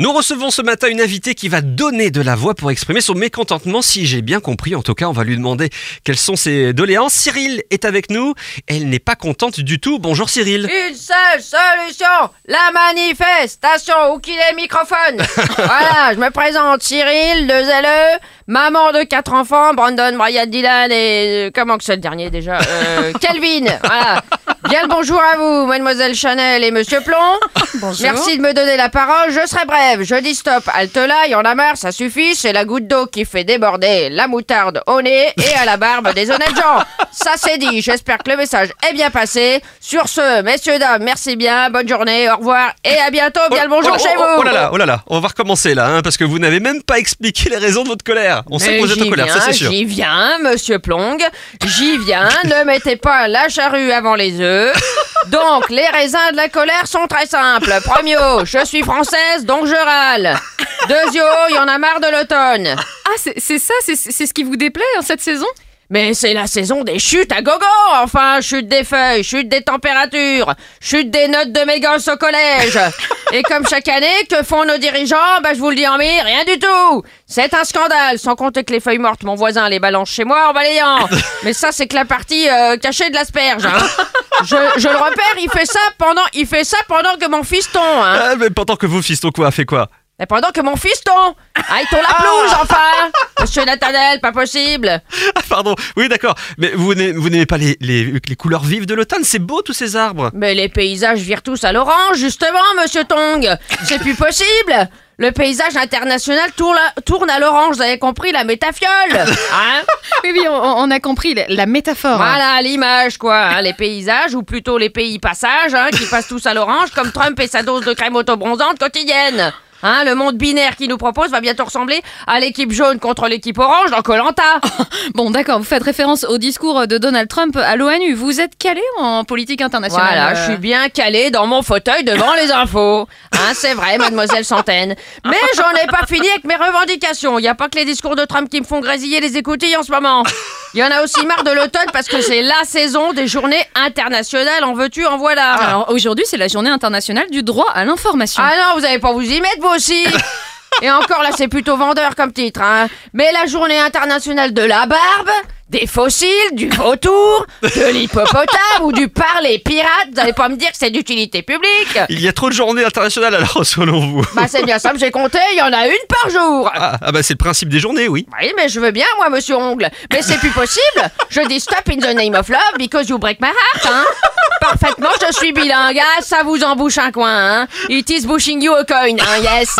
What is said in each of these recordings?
Nous recevons ce matin une invitée qui va donner de la voix pour exprimer son mécontentement, si j'ai bien compris. En tout cas, on va lui demander quelles sont ses doléances. Cyril est avec nous. Elle n'est pas contente du tout. Bonjour Cyril. Une seule solution, la manifestation. Où qu'il est microphone Voilà, je me présente Cyril, de LE, maman de quatre enfants, Brandon, Brian, Dylan et... euh, comment que c'est le dernier déjà Euh, Kelvin, voilà. Bien le bonjour à vous, mademoiselle Chanel et monsieur Plomb. Bonjour. Merci de me donner la parole, je serai brève. Je dis stop, halte là, y en a marre, ça suffit, c'est la goutte d'eau qui fait déborder la moutarde au nez et à la barbe des honnêtes gens. Ça c'est dit, j'espère que le message est bien passé. Sur ce, messieurs, dames, merci bien, bonne journée, au revoir et à bientôt, bien le bonjour oh, chez oh, vous. Oh là là, oh là là. On va recommencer là, hein, parce que vous n'avez même pas expliqué les raisons de votre colère. On sait Mais que vous êtes en colère, ça c'est sûr. J'y viens, monsieur Plong. J'y viens. ne mettez pas la charrue avant les œufs. Donc, les raisins de la colère sont très simples. Premio, je suis française, donc je râle. Deuxio, il y en a marre de l'automne. Ah, c'est c'est ça, c'est c'est ce qui vous déplaît en cette saison? Mais c'est la saison des chutes à gogo, enfin, chute des feuilles, chute des températures, chute des notes de mes gosses au collège. Et comme chaque année, que font nos dirigeants? Bah je vous le dis en mille, rien du tout C'est un scandale, sans compter que les feuilles mortes, mon voisin les balance chez moi en balayant. Mais ça, c'est que la partie euh, cachée de l'asperge. Hein. Je, je le repère, il fait ça pendant, il fait ça pendant que mon fiston, hein. Ah, mais pendant que vous, fiston, quoi, fait quoi? Et pendant que mon fiston aille ton la pelouse, enfin Monsieur Nathanaël, pas possible Ah, pardon. Oui, d'accord. Mais vous n'aimez vous n'aimez pas les, les, les couleurs vives de l'automne? C'est beau tous ces arbres. Mais les paysages virent tous à l'orange, justement, monsieur Tong. C'est plus possible. Le paysage international tourne à, tourne à l'orange, vous avez compris, la métafiole. Hein? Oui, oui, on, on a compris la, la métaphore. voilà l'image, quoi. hein, les paysages, ou plutôt les pays passages, hein, qui passent tous à l'orange, comme Trump et sa dose de crème autobronzante quotidienne. Hein, le monde binaire qu'il nous propose va bientôt ressembler à l'équipe jaune contre l'équipe orange dans Colanta. Bon, d'accord, vous faites référence au discours de Donald Trump à l'ONU. Vous êtes calé en politique internationale Voilà, euh, je suis bien calé dans mon fauteuil devant les infos. Hein, c'est vrai, mademoiselle Centaine. Mais j'en ai pas fini avec mes revendications. Il n'y a pas que les discours de Trump qui me font grésiller les écoutilles en ce moment. Il y en a aussi marre de l'automne parce que c'est la saison des journées internationales. En veux-tu, en voilà. Alors, aujourd'hui, c'est la journée internationale du droit à l'information. Ah non, vous allez pas vous y mettre, vous aussi Et encore là, c'est plutôt vendeur comme titre, hein. Mais la journée internationale de la barbe, des fossiles, du vautour, de l'hippopotame ou du parler pirate, vous allez pas me dire que c'est d'utilité publique Il y a trop de journées internationales alors, selon vous. Bah c'est bien simple, j'ai compté, il y en a une par jour Ah, ah bah c'est le principe des journées, oui. Oui, mais je veux bien, moi, monsieur Ongle. Mais c'est plus possible. Je dis stop in the name of love because you break my heart, hein. Parfaitement, je suis bilingue, hein, ça vous embouche un coin, hein. It is bushing you a coin, hein, yes.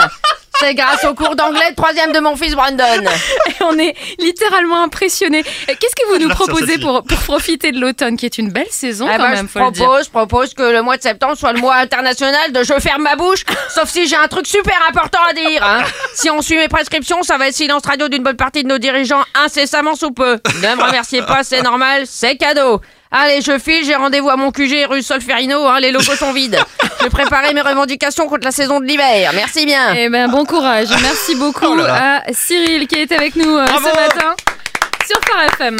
C'est grâce au cours d'anglais de troisième de mon fils Brandon. Et on est littéralement impressionnés. Euh, Qu'est-ce que vous nous proposez pour, pour profiter de l'automne, qui est une belle saison Eh quand ben, même, je faut le dire. propose, je propose que le mois de septembre soit le mois international de je ferme ma bouche, sauf si j'ai un truc super important à dire. Hein. Si on suit mes prescriptions, ça va être silence radio d'une bonne partie de nos dirigeants incessamment sous peu. Ne me remerciez pas, c'est normal, c'est cadeau. Allez, je file, j'ai rendez-vous à mon QG rue Solferino, hein, les locaux sont vides. Je vais préparer mes revendications contre la saison de l'hiver. Merci bien. Eh ben, bon courage. Merci beaucoup Oh là là. à Cyril qui est avec nous euh, ce matin sur Phare FM.